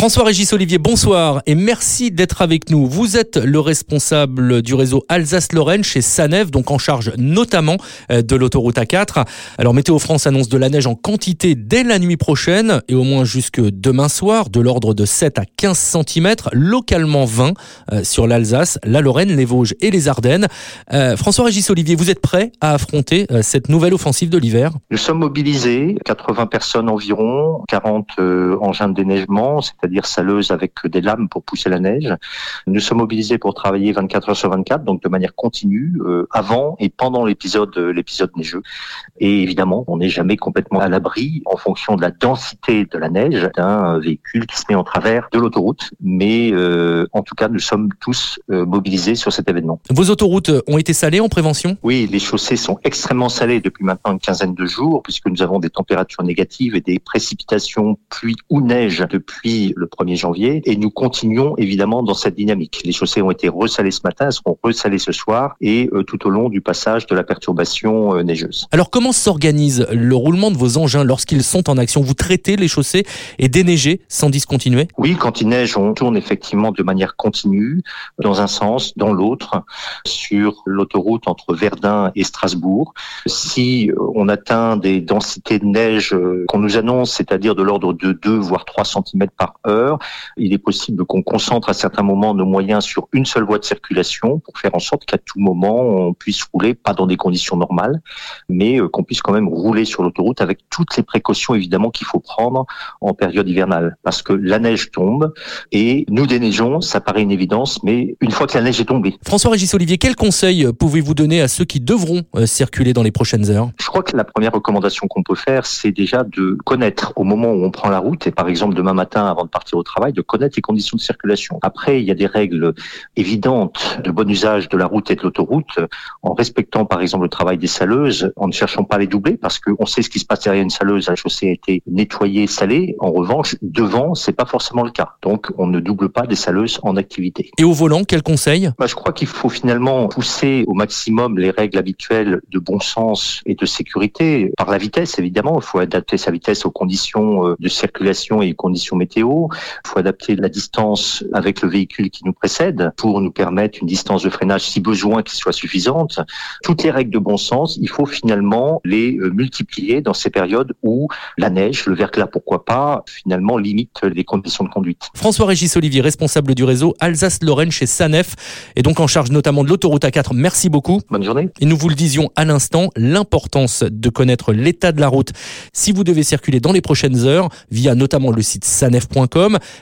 François-Régis Olivier, bonsoir et merci d'être avec nous. Vous êtes le responsable du réseau Alsace-Lorraine chez Sanef, donc en charge notamment euh, de l'autoroute A4. Alors Météo France annonce de la neige en quantité dès la nuit prochaine et au moins jusque demain soir, de l'ordre de 7 à 15 cm, localement 20 euh, sur l'Alsace, la Lorraine, les Vosges et les Ardennes. Euh, François-Régis Olivier, vous êtes prêt à affronter cette nouvelle offensive de l'hiver? Nous sommes mobilisés, 80 personnes environ, 40 engins de déneigement, saleuse avec des lames pour pousser la neige. Nous sommes mobilisés pour travailler 24 heures sur 24, donc de manière continue, euh, avant et pendant l'épisode euh, l'épisode neigeux. Et évidemment, on n'est jamais complètement à l'abri en fonction de la densité de la neige d'un véhicule qui se met en travers de l'autoroute. Mais euh, en tout cas, nous sommes tous mobilisés sur cet événement. Vos autoroutes ont été salées en prévention? Oui, les chaussées sont extrêmement salées depuis maintenant une quinzaine de jours, puisque nous avons des températures négatives et des précipitations, pluie ou neige depuis le 1er janvier et nous continuons évidemment dans cette dynamique. Les chaussées ont été resalées ce matin, elles seront resalées ce soir et euh, tout au long du passage de la perturbation euh, neigeuse. Alors comment s'organise le roulement de vos engins lorsqu'ils sont en action? Vous traitez les chaussées et déneigez sans discontinuer? Oui, quand il neige, on tourne effectivement de manière continue dans un sens, dans l'autre, sur l'autoroute entre Verdun et Strasbourg. Si euh, on atteint des densités de neige qu'on nous annonce, c'est-à-dire de l'ordre de 2 voire 3 cm par heure. Il est possible qu'on concentre à certains moments nos moyens sur une seule voie de circulation pour faire en sorte qu'à tout moment on puisse rouler, pas dans des conditions normales, mais euh, qu'on puisse quand même rouler sur l'autoroute avec toutes les précautions évidemment qu'il faut prendre en période hivernale, parce que la neige tombe et nous déneigeons, ça paraît une évidence, mais une fois que la neige est tombée. François-Régis Olivier, quels conseils pouvez-vous donner à ceux qui devront euh, circuler dans les prochaines heures? Je crois que la première recommandation qu'on peut faire, c'est déjà de connaître au moment où on prend la route, et par exemple demain matin avant de partir au travail, de connaître les conditions de circulation. Après, il y a des règles évidentes de bon usage de la route et de l'autoroute, en respectant par exemple le travail des saleuses, en ne cherchant pas à les doubler, parce qu'on sait ce qui se passe derrière une saleuse. La chaussée a été nettoyée, salée. En revanche, devant, c'est pas forcément le cas. Donc, on ne double pas des saleuses en activité. Et au volant, quel conseil? Bah, Je crois qu'il faut finalement pousser au maximum les règles habituelles de bon sens et de sécurité par la vitesse, évidemment. Il faut adapter sa vitesse aux conditions euh, de circulation et aux conditions météo. Il faut adapter la distance avec le véhicule qui nous précède pour nous permettre une distance de freinage si besoin qui soit suffisante. Toutes les règles de bon sens, il faut finalement les euh, multiplier dans ces périodes où la neige, le verglas pourquoi pas, finalement limite les conditions de conduite. François-Régis Olivier, responsable du réseau Alsace-Lorraine chez Sanef et donc en charge notamment de l'autoroute A4. Merci beaucoup. Bonne journée. Et nous vous le disions à l'instant, l'importance de connaître l'état de la route si vous devez circuler dans les prochaines heures via notamment le site sanef.com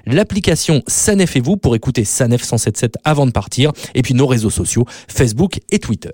l'application Sanef et vous pour écouter Sanef 177 avant de partir, et puis nos réseaux sociaux, Facebook et Twitter.